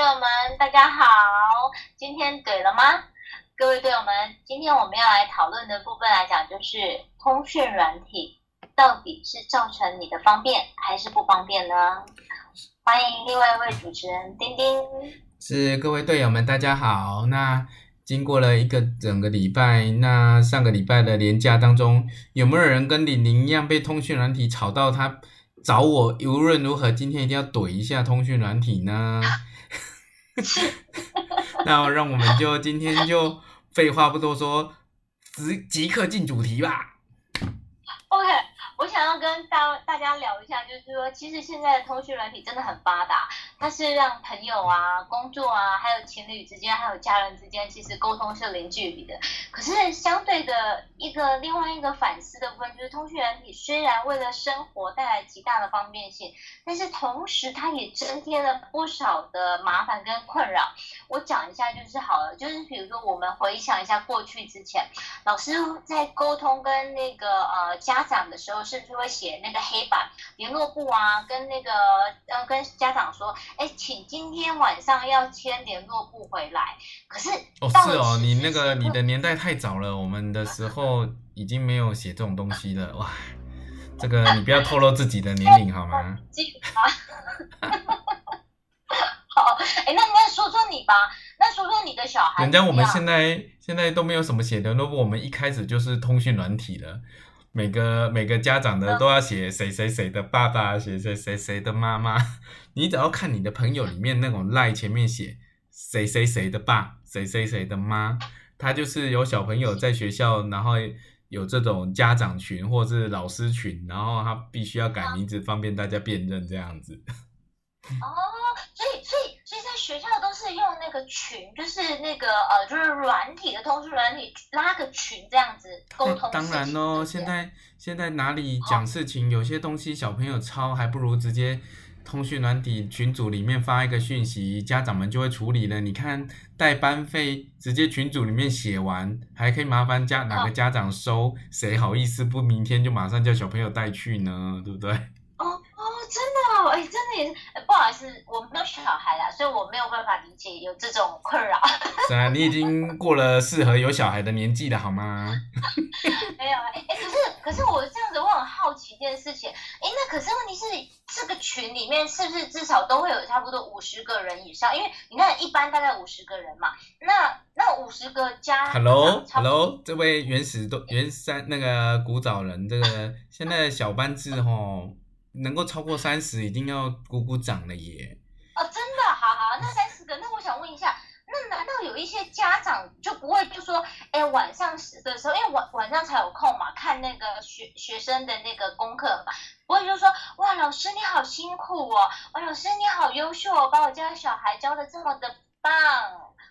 队友们，大家好！今天怼了吗？各位队友们，今天我们要来讨论的部分来讲，就是通讯软体到底是造成你的方便还是不方便呢？欢迎另外一位主持人丁丁。是各位队友们，大家好。那经过了一个整个礼拜，那上个礼拜的连假当中，有没有人跟李宁一样被通讯软体吵到他？找我无论如何，今天一定要怼一下通讯软体呢。那让我们就今天就废话不多说，即即刻进主题吧。OK。我想要跟大大家聊一下，就是说，其实现在的通讯软体真的很发达，它是让朋友啊、工作啊，还有情侣之间，还有家人之间，其实沟通是零距离的。可是相对的一个另外一个反思的部分，就是通讯软体虽然为了生活带来极大的方便性，但是同时它也增添了不少的麻烦跟困扰。我讲一下就是好了，就是比如说我们回想一下过去之前，老师在沟通跟那个呃家长的时候。是不是会写那个黑板联络簿啊？跟那个呃，跟家长说，哎，请今天晚上要签联络簿回来。可是哦，是哦，你那个你的年代太早了，我们的时候已经没有写这种东西了。哇，这个你不要透露自己的年龄好吗？好，哎，那那说说你吧，那说说你的小孩。人家我们现在现在都没有什么写联络簿，我们一开始就是通讯软体了。每个每个家长的都要写谁谁谁的爸爸，写谁谁谁的妈妈。你只要看你的朋友里面那种赖前面写谁谁谁的爸，谁谁谁的妈，他就是有小朋友在学校，然后有这种家长群或是老师群，然后他必须要改名字，方便大家辨认这样子。哦，所以所以所以在学校都是用那个群，就是那个呃，就是软体的通讯软体拉个群这样子沟通。当然喽，现在现在哪里讲事情，哦，有些东西小朋友抄，还不如直接通讯软体群组里面发一个讯息，家长们就会处理了。你看带班费，直接群组里面写完，还可以麻烦家哪个家长收，谁好意思不明天就马上叫小朋友带去呢？对不对？真的，哦哎，真的也是，不好意思，我没有小孩啦，所以我没有办法理解有这种困扰。是啊，你已经过了适合有小孩的年纪了，好吗？没有，哎，可是可是我这样子，我很好奇一件事情，哎，那可是问题是，这个群里面是不是至少都会有差不多五十个人以上？因为你看，一般大概五十个人嘛，那那五十个加，Hello，Hello，这位原始都原山那个古早人，这个现在的小班制吼。能够超过三十，一定要鼓鼓掌了耶！哦，真的，好好，那 三十个，那我想问一下，那难道有一些家长就不会就说，哎，晚上的时候，因为晚晚上才有空嘛，看那个学学生的那个功课嘛，不会就说，哇，老师你好辛苦哦，哇，老师你好优秀哦，把我家小孩教的这么的棒。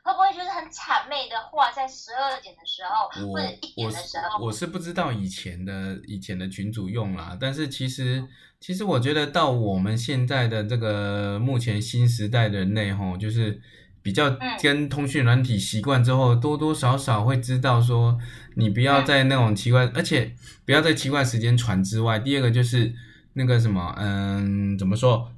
会不会就是很谄媚的话，在十二点的时候或者一点的时候？我，我是不知道以前的以前的群主用啦，但是其实其实我觉得到我们现在的这个目前新时代的人类吼，就是比较跟通讯软体习惯之后，多多少少会知道说，你不要在那种奇怪，而且不要在奇怪时间传之外。第二个就是那个什么，嗯，怎么说？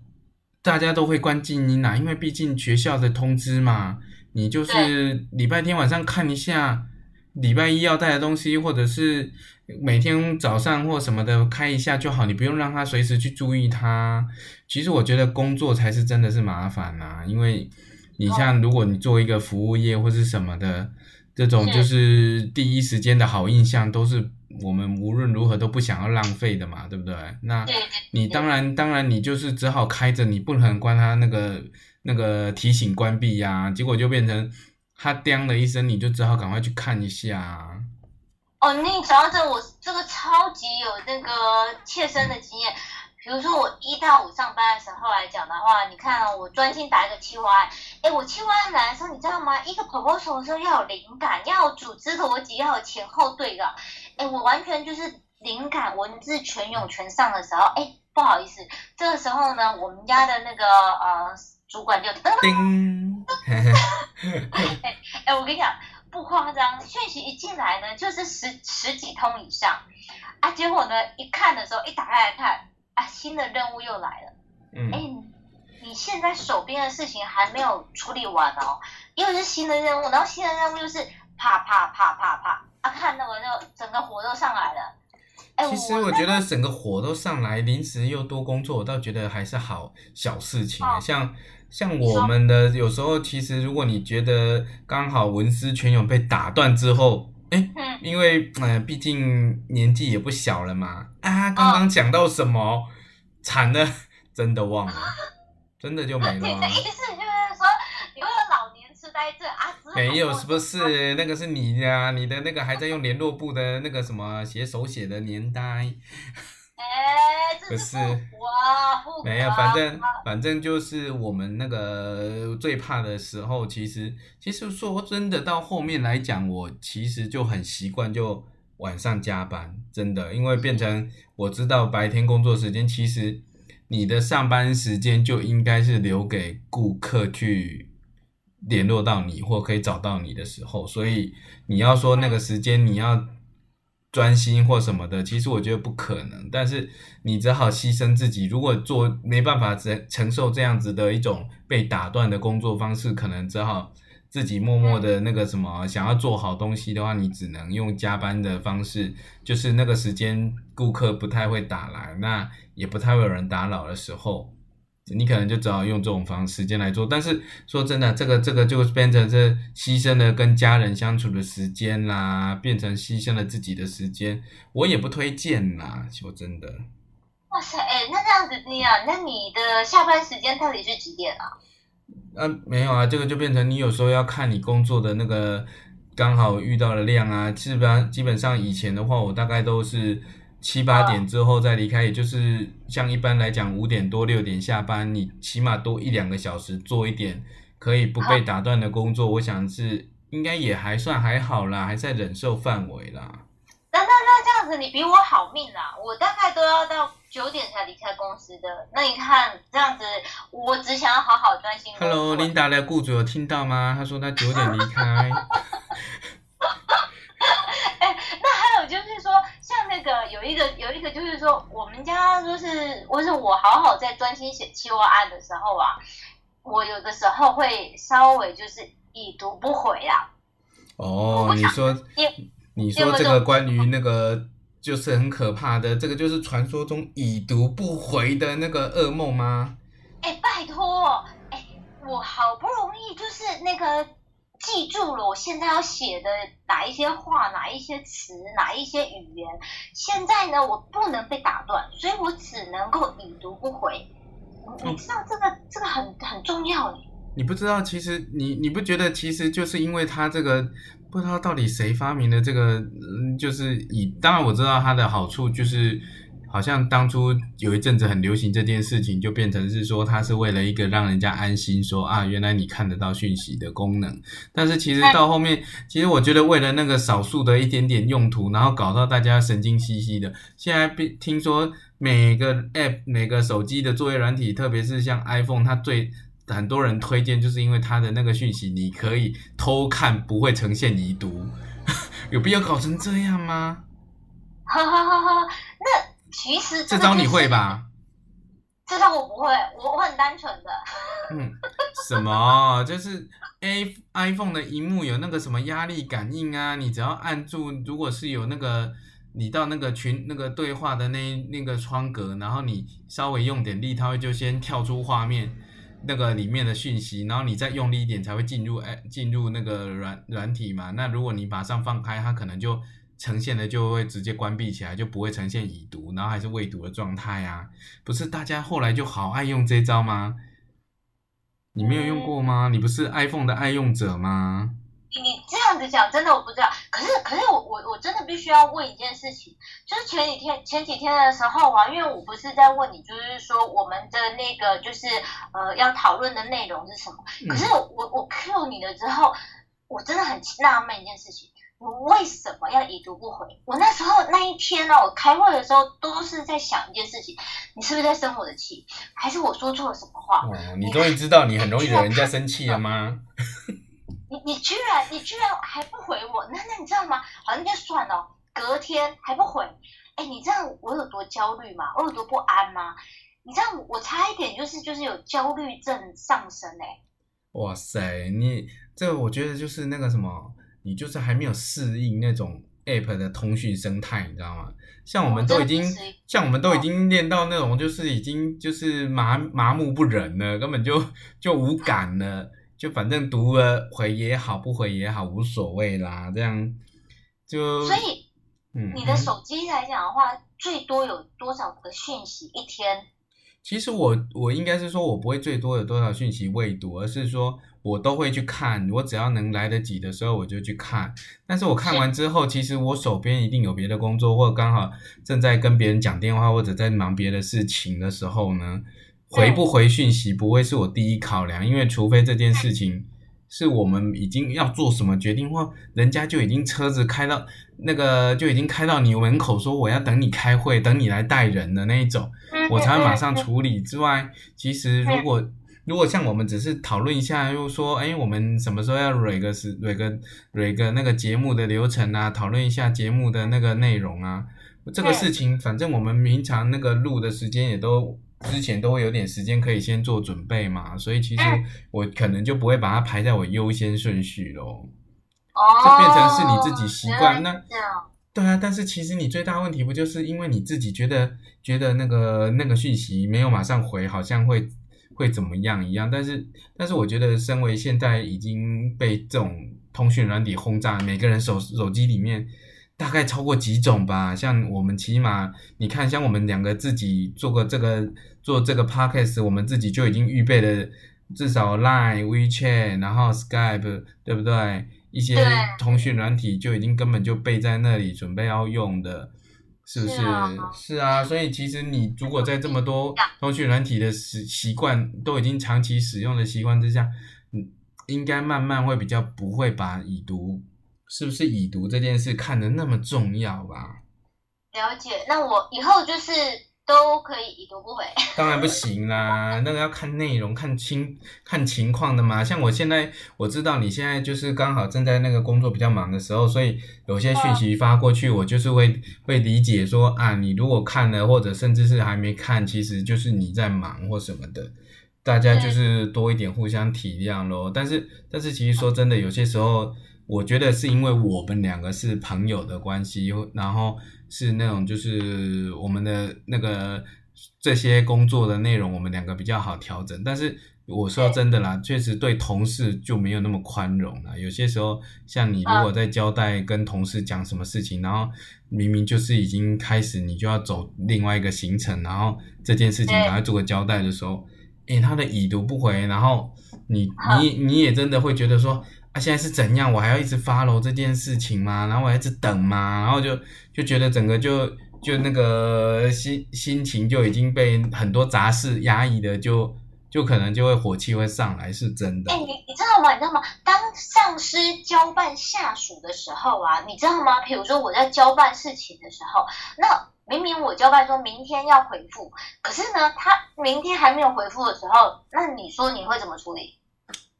大家都会关静音啦，因为毕竟学校的通知嘛。你就是礼拜天晚上看一下，礼拜一要带的东西，或者是每天早上或什么的开一下就好，你不用让他随时去注意他。其实我觉得工作才是真的是麻烦呐，因为你像如果你做一个服务业或是什么的，这种就是第一时间的好印象都是我们无论如何都不想要浪费的嘛，对不对？那你当然当然你就是只好开着，你不能关他那个。那个提醒关闭呀、啊，结果就变成他叮的一声，你就只好赶快去看一下、啊。哦，你讲到这，我这个超级有那个切身的经验。比如说我一到五上班的时候来讲的话，你看、哦、我专心打一个企划案，哎，我企划案来的时候，你知道吗？一个 proposal 的时候要有灵感，要有组织逻辑，要有前后对的。哎，我完全就是灵感文字全涌全上的时候，哎，不好意思，这个时候呢，我们家的那个呃。主管就噔，哎哎，我跟你讲不夸张，讯息一进来呢，就是十十几通以上啊。结果呢，一看的时候，一打开来看啊，新的任务又来了。嗯，哎，你现在手边的事情还没有处理完哦，又是新的任务，然后新的任务又是啪啪啪啪啪啊，看那我就整个火都上来了。其实我觉得整个火都上来，临时又多工作，我倒觉得还是好小事情。哦、像像我们的有时候，其实如果你觉得刚好文思泉涌被打断之后，哎，因为呃，毕竟年纪也不小了嘛。啊，刚刚讲到什么？哦、惨了，真的忘了，真的就没了。你的意思就是说，你会有老年痴呆症啊？没有，是不是那个是你呀？你的那个还在用联络簿的那个什么写手写的年代？哎，这是哇，没有，反正反正就是我们那个最怕的时候，其实其实说真的，到后面来讲，我其实就很习惯就晚上加班，真的，因为变成我知道白天工作时间，其实你的上班时间就应该是留给顾客去。联络到你或可以找到你的时候，所以你要说那个时间你要专心或什么的，其实我觉得不可能。但是你只好牺牲自己，如果做没办法承承受这样子的一种被打断的工作方式，可能只好自己默默的那个什么，想要做好东西的话，你只能用加班的方式，就是那个时间顾客不太会打来，那也不太会有人打扰的时候。你可能就只好用这种方式时间来做，但是说真的，这个这个就变成这牺牲了跟家人相处的时间啦，变成牺牲了自己的时间，我也不推荐啦。说真的，哇塞，哎，那这样子你啊，那你的下班时间到底是几点啊？呃、啊，没有啊，这个就变成你有时候要看你工作的那个刚好遇到的量啊，基本上基本上以前的话，我大概都是。七八点之后再离开，也就是像一般来讲五点多六点下班，你起码多一两个小时做一点可以不被打断的工作，我想是应该也还算还好啦，还在忍受范围啦。那那那这样子，你比我好命啦！我大概都要到九点才离开公司的。那你看这样子，我只想要好好专心。Hello，琳达的雇主有听到吗？他说他九点离开。那还有就是说，像那个有一个有一个就是说，我们家就是，或是我好好在专心写企划案的时候啊，我有的时候会稍微就是已读不回啊。哦，你说，你说这个关于那个就是很可怕的，这个就是传说中已读不回的那个噩梦吗？哎，拜托，哎，我好不容易就是那个。记住了，我现在要写的哪一些话，哪一些词，哪一些语言。现在呢，我不能被打断，所以我只能够已读不回。你知道这个、哦、这个很很重要。你不知道，其实你你不觉得，其实就是因为他这个不知道到底谁发明的这个，嗯，就是以当然我知道它的好处就是。好像当初有一阵子很流行这件事情，就变成是说它是为了一个让人家安心说，说啊，原来你看得到讯息的功能。但是其实到后面，其实我觉得为了那个少数的一点点用途，然后搞到大家神经兮兮的。现在听说每个 App、每个手机的作业软体，特别是像 iPhone，它最很多人推荐，就是因为它的那个讯息你可以偷看，不会呈现已读。有必要搞成这样吗？哈哈哈哈，那。其实这招你会吧？这招我不会，我我很单纯的。嗯，什么？就是 A iPhone 的荧幕有那个什么压力感应啊？你只要按住，如果是有那个你到那个群那个对话的那那个窗格，然后你稍微用点力，它会就先跳出画面那个里面的讯息，然后你再用力一点才会进入哎进入那个软软体嘛。那如果你马上放开，它可能就。呈现的就会直接关闭起来，就不会呈现已读，然后还是未读的状态啊！不是大家后来就好爱用这招吗？你没有用过吗？你不是 iPhone 的爱用者吗？你你这样子讲，真的我不知道。可是可是我我我真的必须要问一件事情，就是前几天前几天的时候啊，因为我不是在问你，就是说我们的那个就是呃要讨论的内容是什么？可是我我 Q 你了之后，我真的很纳闷一件事情。我为什么要已读不回？我那时候那一天呢、啊，我开会的时候都是在想一件事情：你是不是在生我的气，还是我说错了什么话？哦，你终于知道你很容易惹人家生气了吗？你你居然你居然还不回我？那那你知道吗？好，那就算了。隔天还不回，哎，你知道我有多焦虑吗？我有多不安吗？你知道我差一点就是就是有焦虑症上升哎、欸。哇塞，你这我觉得就是那个什么，你就是还没有适应那种 App 的通讯生态，你知道吗？像我们都已经，哦、像我们都已经练到那种，就是已经就是麻麻木不仁了，根本就就无感了，就反正读了回也好，不回也好，无所谓啦，这样就。所以，嗯，你的手机来讲的话，嗯、最多有多少个讯息一天？其实我我应该是说，我不会最多有多少讯息未读，而是说我都会去看，我只要能来得及的时候我就去看。但是我看完之后，其实我手边一定有别的工作，或者刚好正在跟别人讲电话，或者在忙别的事情的时候呢，回不回讯息不会是我第一考量，因为除非这件事情。是我们已经要做什么决定，或人家就已经车子开到那个就已经开到你门口，说我要等你开会，等你来带人的那一种，我才会马上处理。之外，其实如果如果像我们只是讨论一下，又说哎，我们什么时候要蕊个是蕊个蕊个那个节目的流程啊，讨论一下节目的那个内容啊，这个事情反正我们平常那个录的时间也都。之前都会有点时间可以先做准备嘛，所以其实我可能就不会把它排在我优先顺序咯。哦，这变成是你自己习惯。那对啊，但是其实你最大问题不就是因为你自己觉得觉得那个那个讯息没有马上回，好像会会怎么样一样？但是但是我觉得，身为现在已经被这种通讯软体轰炸，每个人手手机里面。大概超过几种吧，像我们起码你看，像我们两个自己做个这个做这个 podcast，我们自己就已经预备了至少 Line、WeChat，然后 Skype，对不对？一些通讯软体就已经根本就备在那里，准备要用的，是不是？是啊，是啊，所以其实你如果在这么多通讯软体的习习惯都已经长期使用的习惯之下，嗯，应该慢慢会比较不会把已读。是不是已读这件事看得那么重要吧？了解，那我以后就是都可以已读不回。当然不行啦，那个要看内容、看情、看情况的嘛。像我现在，我知道你现在就是刚好正在那个工作比较忙的时候，所以有些讯息发过去，我就是会会理解说啊，你如果看了，或者甚至是还没看，其实就是你在忙或什么的，大家就是多一点互相体谅咯。但是，但是其实说真的，有些时候。我觉得是因为我们两个是朋友的关系，然后是那种就是我们的那个这些工作的内容，我们两个比较好调整。但是我说真的啦，确实对同事就没有那么宽容了。有些时候，像你如果在交代跟同事讲什么事情，然后明明就是已经开始，你就要走另外一个行程，然后这件事情赶快做个交代的时候，诶，他的已读不回，然后你你你也真的会觉得说。啊，现在是怎样？我还要一直 follow 这件事情吗？然后我还一直等吗？然后就就觉得整个就就那个心心情就已经被很多杂事压抑的就，就就可能就会火气会上来，是真的。哎、欸，你你知道吗？你知道吗？当上司交办下属的时候啊，你知道吗？比如说我在交办事情的时候，那明明我交办说明天要回复，可是呢，他明天还没有回复的时候，那你说你会怎么处理？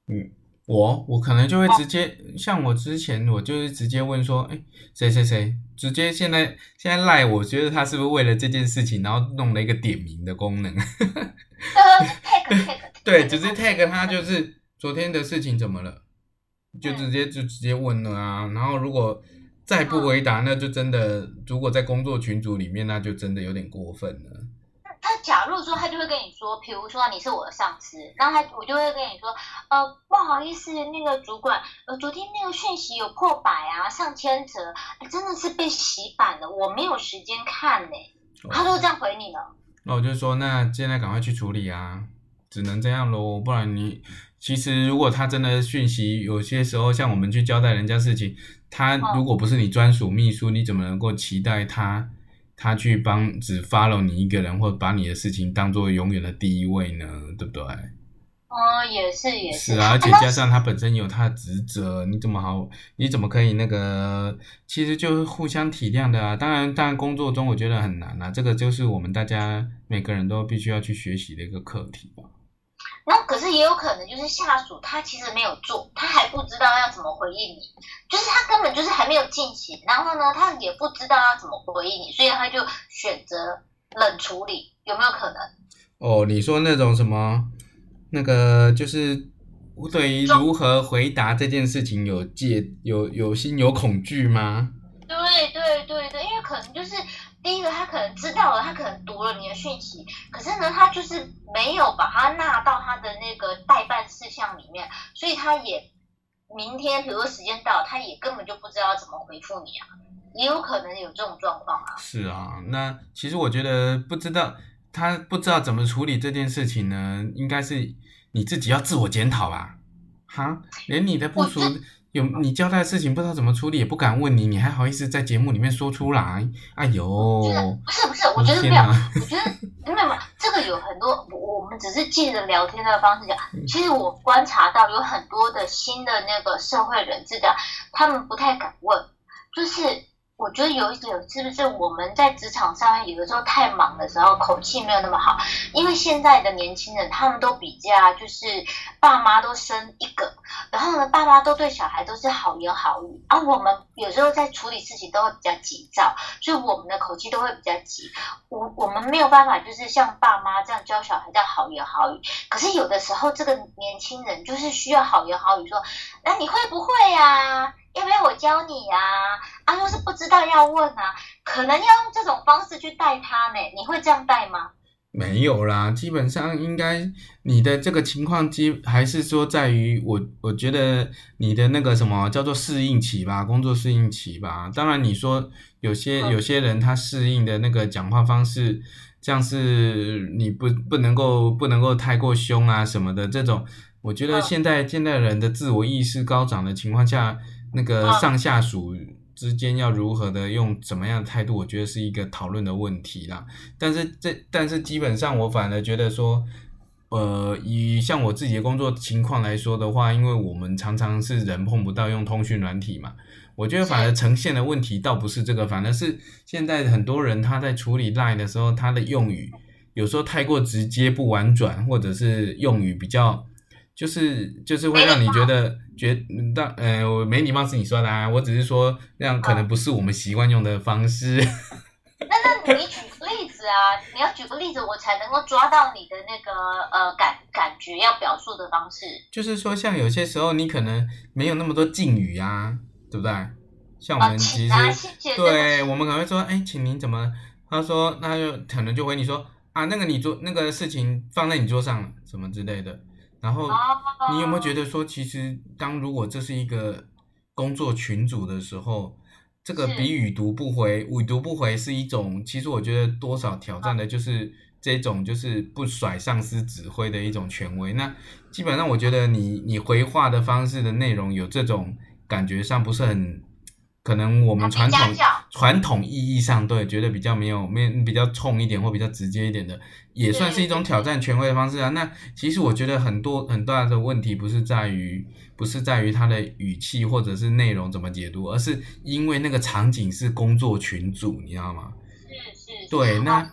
嗯。我我可能就会直接像我之前，我就是直接问说，哎，谁谁谁，直接现在现在赖，我觉得他是不是为了这件事情，然后弄了一个点名的功能？对，只是 tag 他，就是昨天的事情怎么了，就直接就直接问了啊。然后如果再不回答，那就真的，如果在工作群组里面，那就真的有点过分了。他假如说，他就会跟你说，比如说你是我的上司，然后他我就会跟你说，呃，不好意思，那个主管，呃，昨天那个讯息有破百啊，上千则，真的是被洗版了，我没有时间看呢。他都这样回你了。那我就说，那现在赶快去处理啊，只能这样喽，不然你其实如果他真的讯息，有些时候像我们去交代人家事情，他如果不是你专属秘书，你怎么能够期待他？他去帮只 follow 你一个人，或把你的事情当做永远的第一位呢？对不对？哦，也是也是。是啊，而且加上他本身有他的职责，你怎么好？你怎么可以那个？其实就是互相体谅的啊。当然，当然工作中我觉得很难啊。这个就是我们大家每个人都必须要去学习的一个课题吧。然后，可是也有可能就是下属他其实没有做，他还不知道要怎么回应你，就是他根本就是还没有进行，然后呢，他也不知道要怎么回应你，所以他就选择冷处理，有没有可能？哦，你说那种什么，那个就是对于如何回答这件事情有戒有有心有恐惧吗？对对对对，因为可能就是第一个，他可能知道了，他可能读了你的讯息，可是呢，他就是没有把它纳到他的那个待办事项里面，所以他也明天，比如说时间到，他也根本就不知道怎么回复你啊，也有可能有这种状况啊。是啊，那其实我觉得不知道他不知道怎么处理这件事情呢，应该是你自己要自我检讨吧。哈，连你的部属。有你交代的事情不知道怎么处理，也不敢问你，你还好意思在节目里面说出来？哎呦，不是不是，我觉得没有，我觉得没有嘛，这个有很多，我们只是借着聊天的方式讲。其实我观察到有很多的新的那个社会人士的，他们不太敢问，就是。我觉得有一点是不是我们在职场上有的时候太忙的时候，口气没有那么好。因为现在的年轻人他们都比较就是爸妈都生一个，然后呢，爸妈都对小孩都是好言好语，而、我们有时候在处理事情都会比较急躁，所以我们的口气都会比较急。我我们没有办法就是像爸妈这样教小孩叫好言好语，可是有的时候这个年轻人就是需要好言好语说，那你会不会呀、要不要我教你呀？若是不知道要问啊，可能要用这种方式去带他呢。你会这样带吗？没有啦，基本上应该你的这个情况，基还是说在于我，我觉得你的那个什么叫做适应期吧，工作适应期吧。当然你说有些有些人他适应的那个讲话方式，像是你不不能够不能够太过凶啊什么的这种，我觉得现在现代人的自我意识高涨的情况下。那个上下属之间要如何的用怎么样的态度，我觉得是一个讨论的问题啦。但是这但是基本上我反而觉得说，呃，以像我自己的工作情况来说的话，因为我们常常是人碰不到用通讯软体嘛，我觉得反而呈现的问题倒不是这个，反而是现在很多人他在处理 LINE 的时候，他的用语有时候太过直接不婉转，或者是用语比较。就是就是会让你觉得觉得呃，我没礼貌是你说的啊，我只是说那样可能不是我们习惯用的方式。那那你举个例子啊，你要举个例子，我才能够抓到你的那个呃感感觉要表述的方式。就是说，像有些时候你可能没有那么多敬语啊，对不对？像我们其实、啊、对，我们可能会说，哎，请您怎么？他说，那就可能就回你说啊，那个你桌那个事情放在你桌上了，什么之类的。然后你有没有觉得说，其实当如果这是一个工作群组的时候，这个比已读不回，已读不回是一种，其实我觉得多少挑战的就是这种就是不甩上司指挥的一种权威。那基本上我觉得你你回话的方式的内容有这种感觉上不是很。可能我们传统传统意义上对，觉得比较没有没比较冲一点或比较直接一点的，也算是一种挑战权威的方式啊。那其实我觉得很多很大的问题不是在于不是在于他的语气或者是内容怎么解读，而是因为那个场景是工作群组，你知道吗？是是。对，那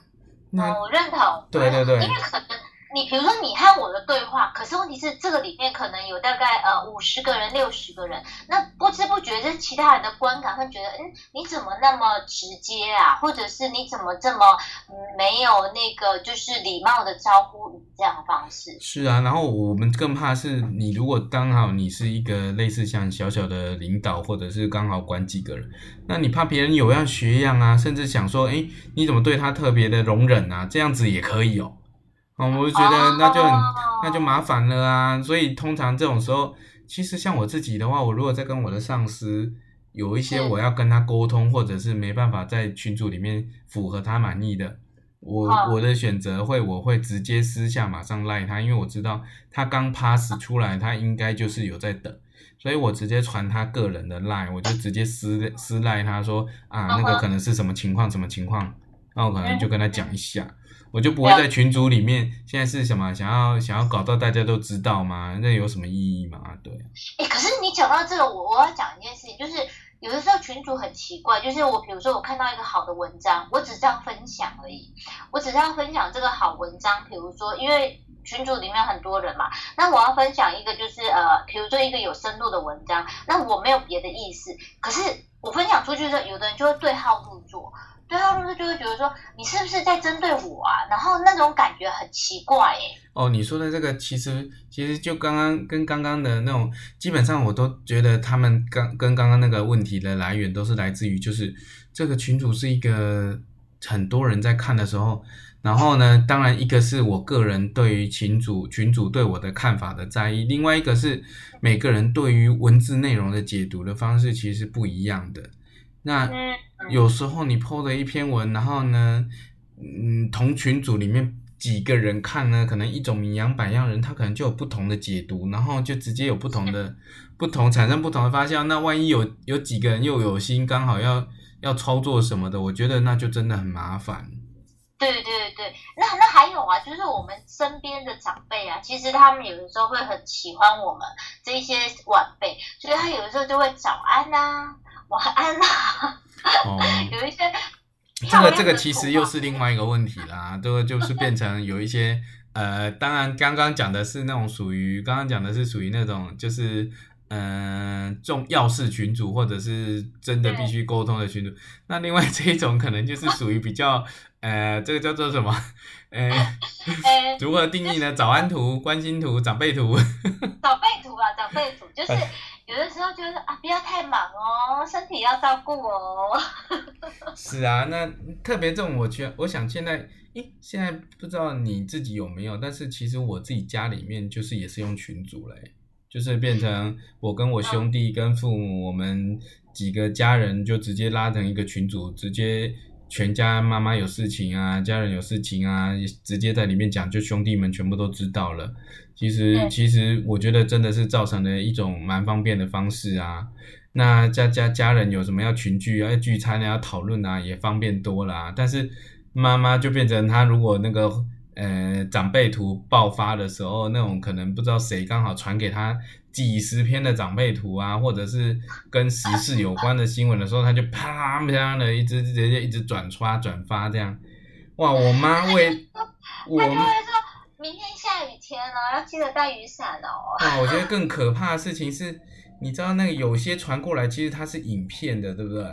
那我认同。对对对。因为可能。你比如说，你和我的对话，可是问题是，这个里面可能有大概呃五十个人、六十个人，那不知不觉，这其他人的观感会觉得，嗯，你怎么那么直接啊？或者是你怎么这么没有那个就是礼貌的招呼语这样的方式？是啊，然后我们更怕是你如果刚好你是一个类似像小小的领导，或者是刚好管几个人，那你怕别人有样学样啊，甚至想说，哎，你怎么对他特别的容忍啊？这样子也可以哦。哦，我就觉得那就很那就麻烦了啊，所以通常这种时候，其实像我自己的话，我如果在跟我的上司有一些我要跟他沟通，或者是没办法在群组里面符合他满意的，我我的选择会我会直接私下马上赖他，因为我知道他刚 pass 出来，他应该就是有在等，所以我直接传他个人的赖，我就直接私私赖他说啊，那个可能是什么情况什么情况，那我可能就跟他讲一下。我就不会在群组里面，现在是什么想要想要搞到大家都知道吗？那有什么意义吗？对。哎、欸，可是你讲到这个，我我要讲一件事情，就是有的时候群主很奇怪，就是我比如说我看到一个好的文章，我只是要分享而已，我只是要分享这个好文章。比如说，因为群组里面很多人嘛，那我要分享一个就是呃，比如说一个有深度的文章，那我没有别的意思，可是我分享出去的时候，有的人就会对号入座。对啊，就是就会觉得说你是不是在针对我啊？然后那种感觉很奇怪哎。哦，你说的这个其实其实就刚刚跟刚刚的那种，基本上我都觉得他们刚跟刚刚那个问题的来源都是来自于，就是这个群组是一个很多人在看的时候，然后呢，当然一个是我个人对于群组群组对我的看法的在意，另外一个是每个人对于文字内容的解读的方式其实不一样的。那有时候你 po 的一篇文，然后呢，嗯，同群组里面几个人看呢，可能一种名扬百样人，他可能就有不同的解读，然后就直接有不同的不同产生不同的发酵。那万一有有几个人又有心刚好要要操作什么的，我觉得那就真的很麻烦。对对对，那那还有啊，就是我们身边的长辈啊，其实他们有的时候会很喜欢我们这些晚辈，所以他有的时候就会早安啊。晚安啦！哦，有一些这个这个其实又是另外一个问题啦，这个就是变成有一些呃，当然刚刚讲的是那种属于刚刚讲的是属于那种就是嗯、呃、重要事群组或者是真的必须沟通的群组，那另外这一种可能就是属于比较 呃，这个叫做什么？呃，如何定义呢？早安图、关心图、长辈图。长辈图啊，长辈图就是。有的时候就是啊，不要太忙哦，身体要照顾哦。是啊，那特别这种，我觉我想现在，咦，现在不知道你自己有没有，但是其实我自己家里面就是也是用群组嘞，就是变成我跟我兄弟跟父母，我们几个家人就直接拉成一个群组，直接。全家妈妈有事情啊，家人有事情啊，直接在里面讲，就兄弟们全部都知道了。其实，其实我觉得真的是造成了一种蛮方便的方式啊。那家家家人有什么要群聚啊、要聚餐啊、要讨论啊，也方便多了啊。但是妈妈就变成她如果那个。呃，长辈图爆发的时候，那种可能不知道谁刚好传给他几十篇的长辈图啊，或者是跟时事有关的新闻的时候，他就啪啪的一直直接一直转刷转发这样。哇，我妈为我他就会说明天下雨天了，要记得带雨伞哦。哇，我觉得更可怕的事情是，你知道那个有些传过来，其实它是影片的，对不对？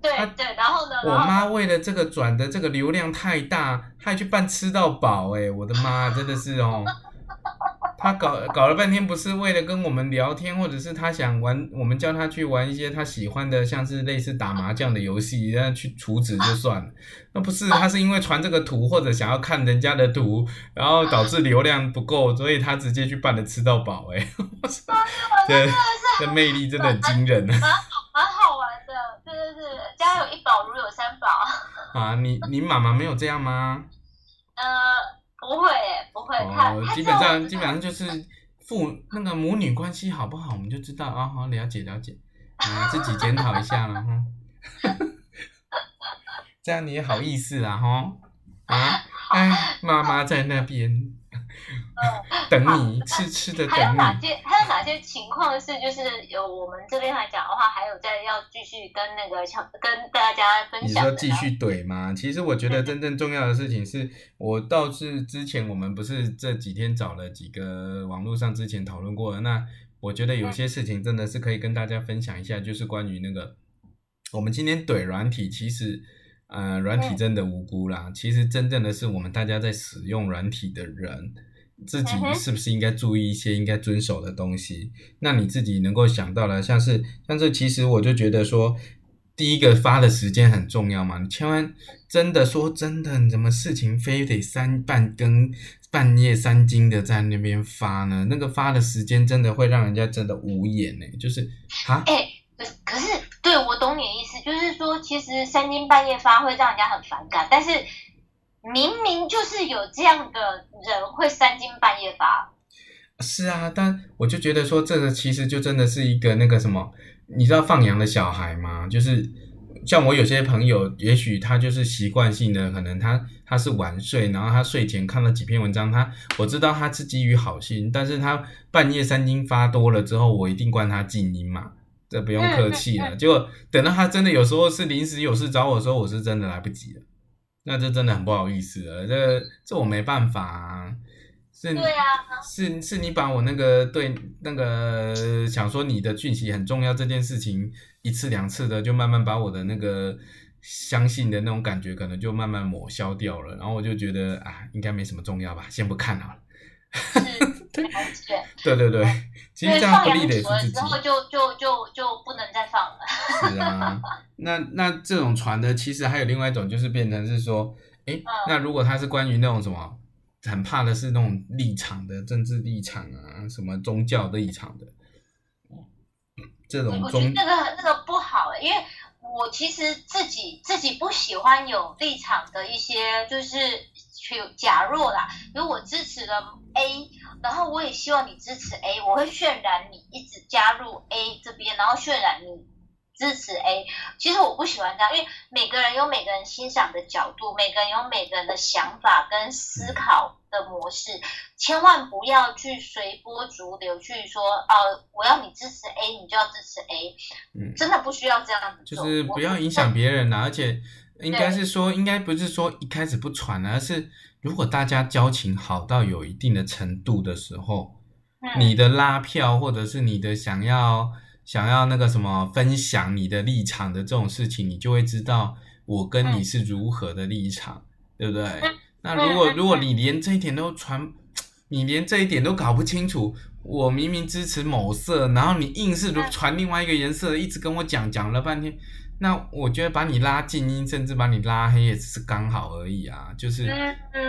对对，然后呢？我妈为了这个转的这个流量太大，她还去办吃到饱哎！我的妈，真的是哦。她搞搞了半天，不是为了跟我们聊天，或者是他想玩，我们叫他去玩一些他喜欢的，像是类似打麻将的游戏，让他去储值就算了。那不是，他是因为传这个图，或者想要看人家的图，然后导致流量不够，所以他直接去办了吃到饱哎！这这魅力真的很惊人啊！家有一宝，如有三宝。啊，你你妈妈没有这样吗？呃，不会，不会。哦，基本上基本上就是父 那个母女关系好不好，我们就知道啊，好了解了解，啊，自己检讨一下了哈。这样你也好意思啦哈？啊，哎，妈妈在那边。等你，痴痴的等你。还有哪些？还有哪些情况是，就是有我们这边来讲的话，还有在要继续跟那个跟大家分享。你说继续怼吗？其实我觉得真正重要的事情是，我倒是之前我们不是这几天找了几个网络上之前讨论过的，那我觉得有些事情真的是可以跟大家分享一下，就是关于那个我们今天怼软体，其实呃软体真的无辜啦，其实真正的是我们大家在使用软体的人。自己是不是应该注意一些应该遵守的东西？那你自己能够想到了，像是像是，其实我就觉得说，第一个发的时间很重要嘛。你千万真的说真的，你怎么事情非得三半更半夜三更的在那边发呢？那个发的时间真的会让人家真的无言呢。就是啊，哎、欸，可是对我懂你的意思，就是说其实三更半夜发会让人家很反感，但是。明明就是有这样的人会三更半夜发，是啊，但我就觉得说这个其实就真的是一个那个什么，你知道放羊的小孩吗？就是像我有些朋友，也许他就是习惯性的，可能他他是晚睡，然后他睡前看了几篇文章，他我知道他是基于好心，但是他半夜三更发多了之后，我一定关他静音嘛，这不用客气了。结果等到他真的有时候是临时有事找我的时候，我是真的来不及了。那这真的很不好意思了，这这我没办法啊，是，对啊，是是你把我那个对那个想说你的讯息很重要这件事情一次两次的就慢慢把我的那个相信的那种感觉，可能就慢慢抹消掉了。然后我就觉得啊，应该没什么重要吧，先不看好了。是，对对对对，其实这样不利的也是自己。之后就就就就不能再放了。是啊，那那这种传的，其实还有另外一种，就是变成是说，哎、欸，那如果他是关于那种什么，很怕的是那种立场的政治立场啊，什么宗教立场的，这种宗，我觉得那个那个不好，因为我其实自己自己不喜欢有立场的一些，就是。假若啦，如果我支持了 A，然后我也希望你支持 A，我会渲染你一直加入 A 这边，然后渲染你支持 A。其实我不喜欢这样，因为每个人有每个人欣赏的角度，每个人有每个人的想法跟思考的模式，千万不要去随波逐流去说，呃，我要你支持 A，你就要支持 A，嗯，真的不需要这样就是不要影响别人啊，而且。应该是说，应该不是说一开始不传，而是如果大家交情好到有一定的程度的时候，你的拉票或者是你的想要想要那个什么分享你的立场的这种事情，你就会知道我跟你是如何的立场，对不对？那如果如果你连这一点都传，你连这一点都搞不清楚，我明明支持某色，然后你硬是传另外一个颜色，一直跟我讲讲了半天。那我觉得把你拉静音，甚至把你拉黑也只是刚好而已啊，就是，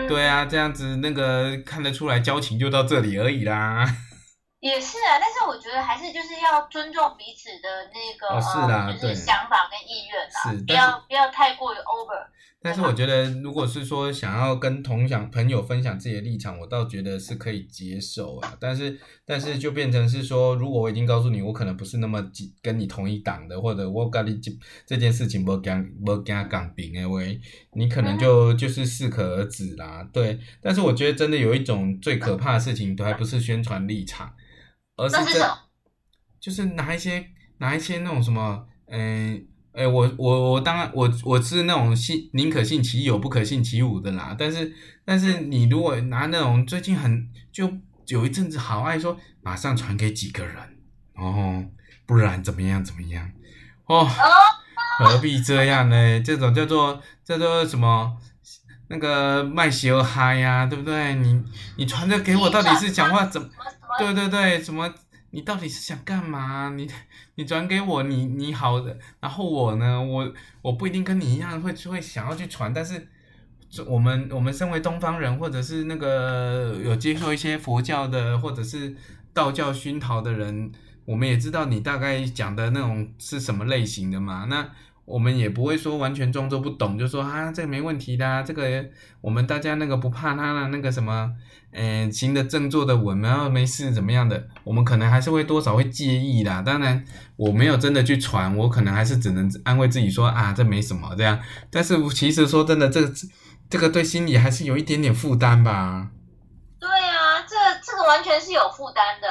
对啊，这样子那个看得出来交情就到这里而已啦。也是啊，但是我觉得还是就是要尊重彼此的那个，哦是啦，就是想法跟意愿啦，是不要不要太过于 over。但是我觉得，如果是说想要跟同享朋友分享自己的立场，我倒觉得是可以接受啊。但是，但是就变成是说，如果我已经告诉你，我可能不是那么跟你同一党的，或者我跟你这这件事情不讲不跟他讲平的喂，你可能就就是适可而止啦。对，但是我觉得真的有一种最可怕的事情，都还不是宣传立场。而是这，就是拿一些拿一些那种什么，嗯、欸，哎、欸，我我我当然我我是那种信宁可信其有不可信其无的啦。但是但是你如果拿那种最近很就有一阵子好爱说马上传给几个人哦，不然怎么样怎么样哦，何必这样呢？这种叫做叫做什么那个卖小嗨呀，对不对？你你传这给我到底是讲话怎么？对对对，什么？你到底是想干嘛？你你转给我，你你好，然后我呢？我我不一定跟你一样会会想要去传，但是我们我们身为东方人，或者是那个有接受一些佛教的或者是道教熏陶的人，我们也知道你大概讲的那种是什么类型的嘛？那。我们也不会说完全装作不懂，就说啊，这个没问题的，这个我们大家那个不怕他的那个什么，嗯，行的正坐的稳，然后没事怎么样的，我们可能还是会多少会介意啦。当然，我没有真的去传，我可能还是只能安慰自己说啊，这没什么这样。但是其实说真的，这这个对心里还是有一点点负担吧。对啊，这这个完全是有负担的。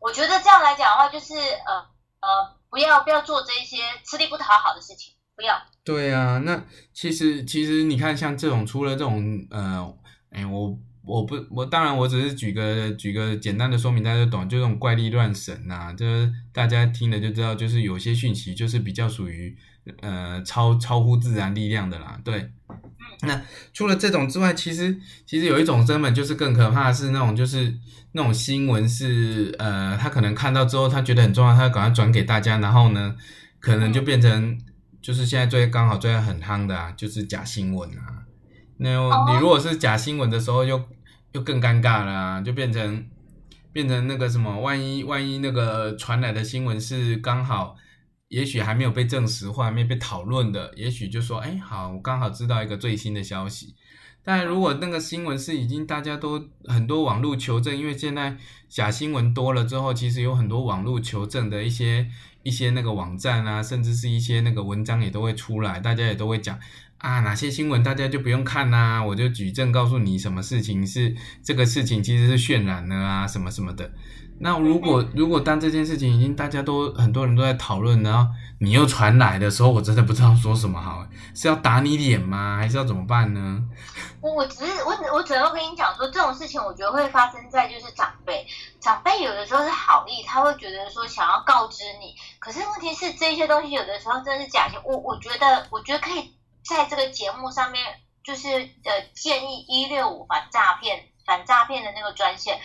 我觉得这样来讲的话，就是呃呃，不要不要做这一些吃力不讨好的事情。不要。对啊，那其实其实你看，像这种出了这种呃，哎，我我不我当然我只是举个举个简单的说明，大家就懂，就这种怪力乱神呐、啊，就是大家听了就知道，就是有些讯息就是比较属于呃超超乎自然力量的啦。对，那除了这种之外，其实其实有一种根本就是更可怕的是那种就是那种新闻是呃，他可能看到之后他觉得很重要，他赶快转给大家，然后呢，可能就变成。就是现在最刚好最很夯的啊，就是假新闻啊。那你如果是假新闻的时候又，又又更尴尬了啊，就变成变成那个什么，万一万一那个传来的新闻是刚好，也许还没有被证实或还没被讨论的，也许就说，哎，好，我刚好知道一个最新的消息。但如果那个新闻是已经大家都很多网络求证，因为现在假新闻多了之后，其实有很多网络求证的一些一些那个网站啊，甚至是一些那个文章也都会出来，大家也都会讲啊，哪些新闻大家就不用看呐、我就举证告诉你什么事情是这个事情其实是渲染的啊，什么什么的。那如果如果当这件事情已经大家都很多人都在讨论，然后你又传来的时候，我真的不知道说什么好，是要打你脸吗？还是要怎么办呢？我我只是我我只能跟你讲说，这种事情我觉得会发生在就是长辈，长辈有的时候是好意，他会觉得说想要告知你，可是问题是这些东西有的时候真的是假的。我我觉得我觉得可以在这个节目上面，就是呃建议一六五反诈骗反诈骗的那个专线，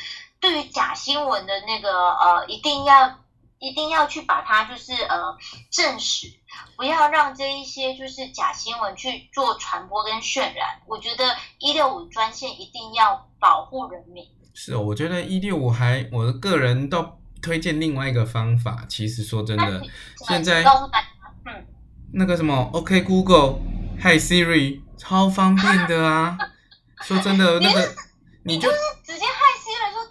对于假新闻的那个呃一定要一定要去把它就是呃证实，不要让这一些就是假新闻去做传播跟渲染。我觉得一六五专线一定要保护人民。是哦，我觉得一六五还我的个人倒推荐另外一个方法。其实说真的，现在告诉大家嗯，那个什么，OK Google，Hi Siri，超方便的啊。说真的，那个你就直接 Hi Siri 说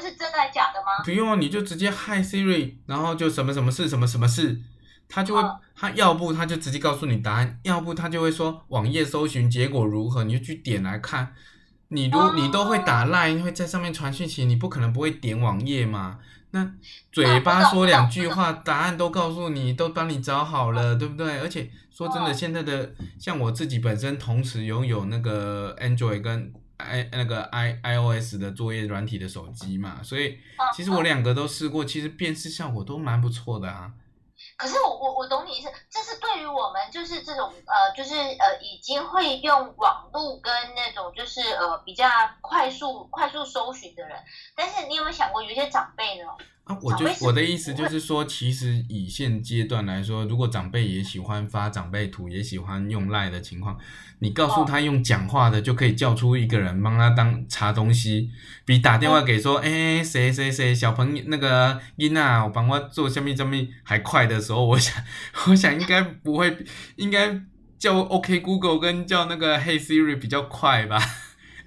是真的还是假的吗？不用，你就直接 Hi Siri，然后就什么什么事什么什么事，他就会他要不他就直接告诉你答案，要不他就会说网页搜寻结果如何，你就去点来看。你如你都会打 line，会在上面传讯息，你不可能不会点网页嘛？那嘴巴说两句话，答案都告诉你，都帮你找好了，对不对？而且说真的，现在的像我自己本身同时拥有那个 Android 跟 i 那个 i iOS 的作业软体的手机嘛，所以其实我两个都试过，其实辨识效果都蛮不错的啊。可是我我我懂你意思，这是对于我们就是这种呃，就是呃，已经会用网络跟那种就是呃比较快速快速搜寻的人。但是你有没有想过，有一些长辈呢？啊，我就我的意思就是说，其实以现阶段来说，如果长辈也喜欢发长辈图，也喜欢用赖的情况，你告诉他用讲话的就可以叫出一个人帮他当查东西，比打电话给说，哎、欸，谁谁谁小朋友那个囡仔，我帮我做什么什么还快的时候，我想，我想应该不会，应该叫 OK Google 跟叫那个 Hey Siri 比较快吧。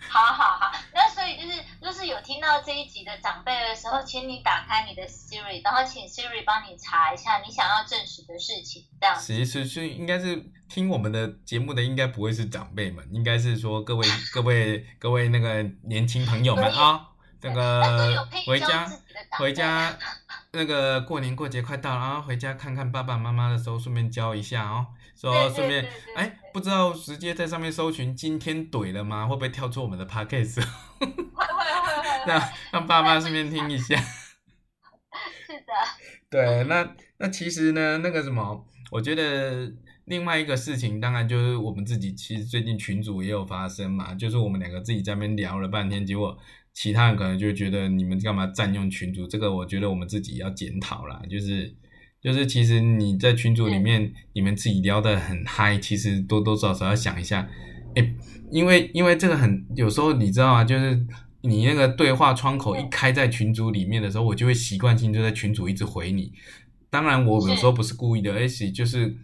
好好好，那所以就是就是有听到这一集的长辈的时候，请你打开你的 Siri，然后请 Siri 帮你查一下你想要证实的事情，这样。其实是应该是听我们的节目的，应该不会是长辈们，应该是说各位 各位各位那个年轻朋友们啊，那个回家回家那个过年过节快到了，啊回家看看爸爸妈妈的时候，顺便教一下哦。说顺便，哎，不知道直接在上面搜寻今天怼了吗？会不会跳出我们的 podcast？会会会会。那让爸妈顺便听一下。是的。对，那那其实呢，那个什么，我觉得另外一个事情，当然就是我们自己，其实最近群主也有发生嘛，就是我们两个自己在那边聊了半天，结果其他人可能就觉得你们干嘛占用群主？这个我觉得我们自己要检讨啦，就是。就是其实你在群组里面，嗯、你们自己聊得很嗨，其实多多少少要想一下，诶，因为因为这个很有时候你知道吗？就是你那个对话窗口一开在群组里面的时候，我就会习惯性就在群主一直回你。当然我有时候不是故意的，而且就是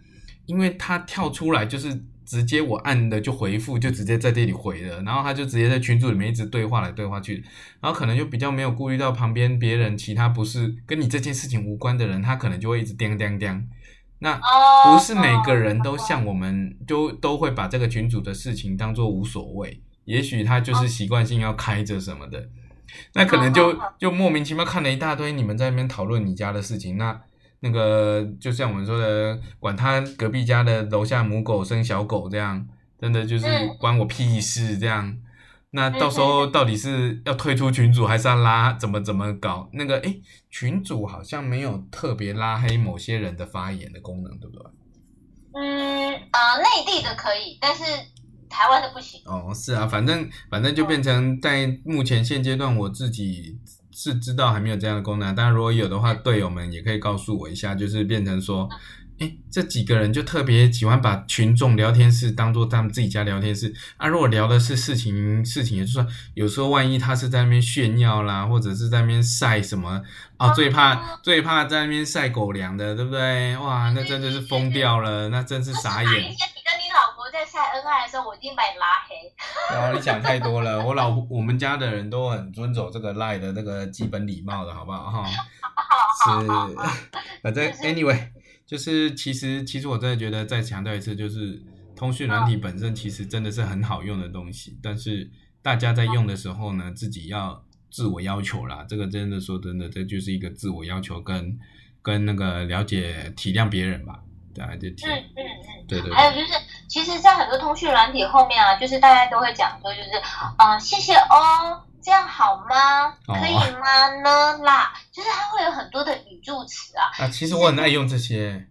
因为他跳出来就是。直接我按的就回复，就直接在这里回了，然后他就直接在群组里面一直对话来对话去，然后可能就比较没有顾虑到旁边别人，其他不是跟你这件事情无关的人，他可能就会一直叮叮叮。那不是每个人都像我们，就都会把这个群组的事情当做无所谓，也许他就是习惯性要开着什么的，那可能就就莫名其妙看了一大堆你们在那边讨论你家的事情，那。那个就像我们说的，管他隔壁家的楼下母狗生小狗这样，真的就是关我屁事这样。那到时候到底是要退出群主，还是要拉？怎么怎么搞？那个诶，群主好像没有特别拉黑某些人的发言的功能，对不对？嗯，呃，内地的可以，但是台湾的不行。哦，是啊，反正反正就变成在目前现阶段，我自己。是知道还没有这样的功能，但如果有的话，队友们也可以告诉我一下，就是变成说，诶，这几个人就特别喜欢把群众聊天室当做他们自己家聊天室啊。如果聊的是事情，事情也就是说，有时候万一他是在那边炫耀啦，或者是在那边晒什么啊，最怕最怕在那边晒狗粮的，对不对？哇，那真的是疯掉了，那真是傻眼。在晒恩爱的时候，我一定把你拉黑。然后你想太多了，我老婆我们家的人都很遵守这个赖的那个基本礼貌的，好不好？哈，是，反正 anyway，就是其实其实我真的觉得再强调一次，就是通讯软体本身其实真的是很好用的东西，但是大家在用的时候呢，自己要自我要求啦。这个真的说真的，这就是一个自我要求跟跟那个了解体谅别人吧。对啊，就体嗯嗯嗯，对对，对。还有就是。其实，在很多通讯软体后面啊，就是大家都会讲说，就是嗯、呃，谢谢哦，这样好吗？可以吗？呢啦，就是它会有很多的语助词啊。啊，其实我很爱用这些。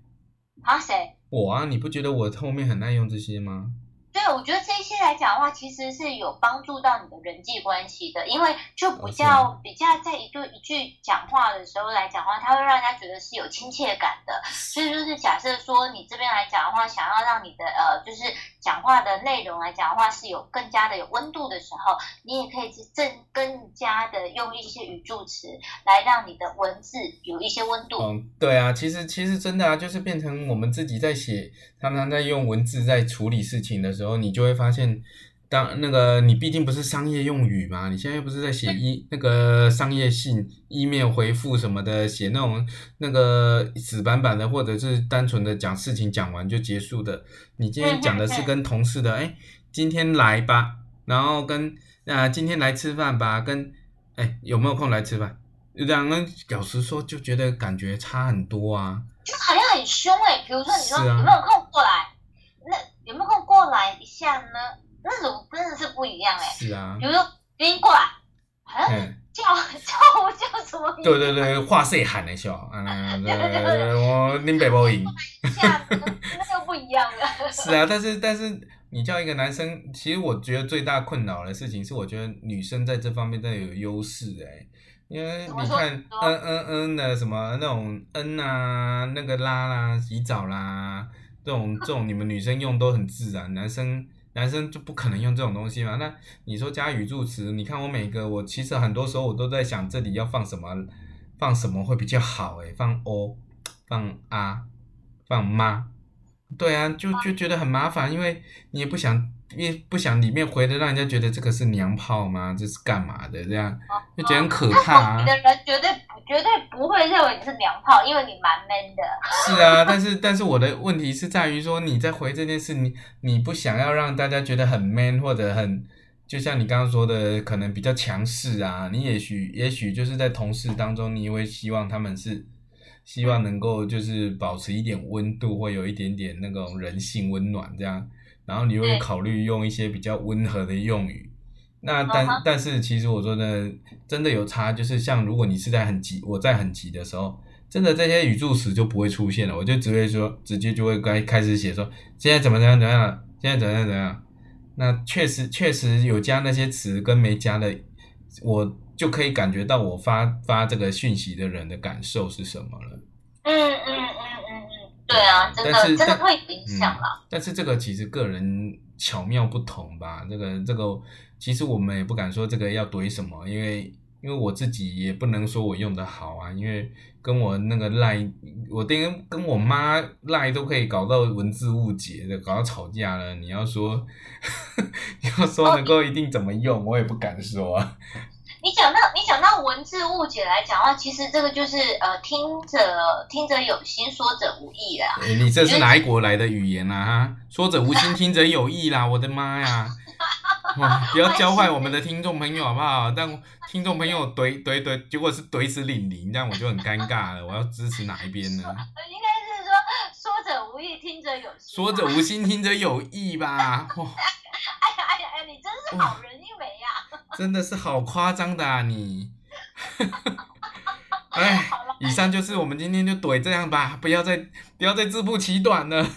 啊，谁？我啊，你不觉得我后面很爱用这些吗？对，我觉得这些来讲的话，其实是有帮助到你的人际关系的，因为就比较、哦、比较在一对一句讲话的时候来讲的话，它会让人家觉得是有亲切感的。所以就是假设说你这边来讲的话，想要让你的呃，就是讲话的内容来讲的话是有更加的有温度的时候，你也可以去更更加的用一些语助词来让你的文字有一些温度。嗯，对啊，其实其实真的啊，就是变成我们自己在写，常常在用文字在处理事情的。时候你就会发现，当那个你毕竟不是商业用语嘛，你现在又不是在写一那个商业信、email 回复什么的，写那种那个死板板的，或者是单纯的讲事情讲完就结束的。你今天讲的是跟同事的，哎，今天来吧，然后跟啊今天来吃饭吧，跟哎有没有空来吃饭？两个老实说就觉得感觉差很多啊，就好像很凶哎、欸。比如说你说有没有空过来？那有没有空过来一下呢？那种真的是不一样哎、欸。是啊。比如说，给你过来，啊，叫 叫我叫什么名字？对对对，话细喊的笑，啊，对 对对，我拎北波音。一下，那就不一样了。是啊，但是但是你叫一个男生，其实我觉得最大困扰的事情是，我觉得女生在这方面真的有优势哎，因为你看，嗯嗯嗯的什么那种嗯啊，那个啦啦，洗澡啦。这种这种你们女生用都很自然，男生男生就不可能用这种东西嘛。那你说加语助词，你看我每个我其实很多时候我都在想这里要放什么，放什么会比较好诶，放哦，放啊，放妈，对啊，就就觉得很麻烦，因为你也不想。因为不想里面回的，让人家觉得这个是娘炮吗？这是干嘛的？这样就觉得很可怕啊！你的人绝对绝对不会认为你是娘炮，因为你蛮 man 的。是啊，但是但是我的问题是在于说，你在回这件事，你你不想要让大家觉得很 man 或者很，就像你刚刚说的，可能比较强势啊。你也许也许就是在同事当中，你会希望他们是希望能够就是保持一点温度，或有一点点那种人性温暖这样。然后你又会考虑用一些比较温和的用语，那但但是其实我说呢，真的有差，就是像如果你是在很急，我在很急的时候，真的这些语助词就不会出现了，我就只会说直接就会该开始写说现在怎么怎样怎样，现在怎样怎样。那确实确实有加那些词跟没加的，我就可以感觉到我发发这个讯息的人的感受是什么了。嗯嗯。对啊，真的但是真的会影响啦、嗯。但是这个其实个人巧妙不同吧，这个这个其实我们也不敢说这个要怼什么，因为因为我自己也不能说我用的好啊，因为跟我那个赖，我跟跟我妈赖都可以搞到文字误解的，搞到吵架了。你要说 你要说能够一定怎么用，我也不敢说啊。你讲到你讲到文字误解来讲的话，其实这个就是呃，听者听者有心，说者无意啦。欸、你这是哪一国来的语言啊？哈，说者无心，听者有意啦！我的妈呀！哇，不要教坏我们的听众朋友好不好？但听众朋友怼 怼怼，结果是怼死李玲，这样我就很尴尬了。我要支持哪一边呢？应该是说说者无意，听者有心。说者无心，听者有意吧？哇！哎呀哎呀哎呀，你真是好人一枚呀！真的是好夸张的啊你！哎，以上就是我们今天就怼这样吧，不要再不要再自不其短了。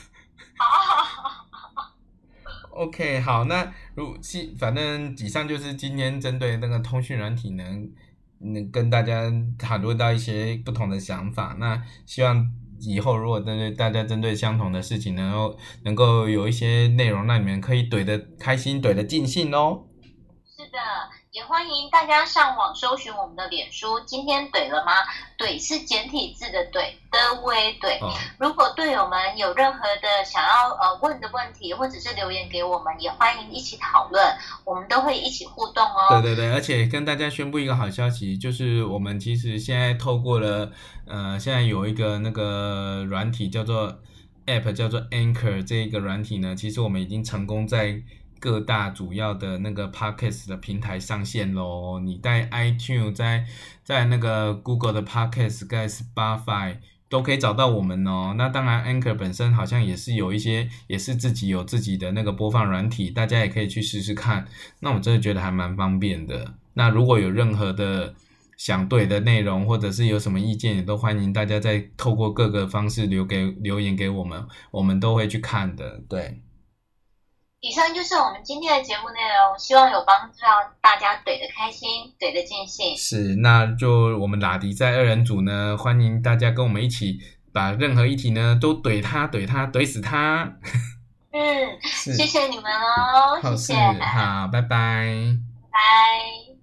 OK，好，那如反正以上就是今天针对那个通讯软体能，能跟大家讨论到一些不同的想法。那希望以后如果针对大家针对相同的事情，能够能够有一些内容让你们可以怼得开心，怼得尽兴哦。是的。也欢迎大家上网搜寻我们的脸书。今天怼了吗？怼是简体字的怼的微怼。哦、如果队友们有任何的想要呃问的问题，或者是留言给我们，也欢迎一起讨论，我们都会一起互动哦。对对对，而且跟大家宣布一个好消息，就是我们其实现在透过了呃，现在有一个那个软体叫做 App，叫做 Anchor 这一个软体呢，其实我们已经成功在。各大主要的那个 Podcast 的平台上线喽，你在 iTune 在在那个 Google 的 Podcast，在 Spotify 都可以找到我们哦。那当然，Anchor 本身好像也是有一些，也是自己有自己的那个播放软体，大家也可以去试试看。那我真的觉得还蛮方便的。那如果有任何的想对的内容，或者是有什么意见，也都欢迎大家再透过各个方式留给留言给我们，我们都会去看的。对，以上就是我们今天的节目内容，希望有帮助到大家怼得开心，怼得尽兴。是，那就我们拉迪在二人组呢，欢迎大家跟我们一起把任何一题呢都怼他，怼他，怼死他。嗯，是谢谢你们哦，谢谢，好，拜拜，拜。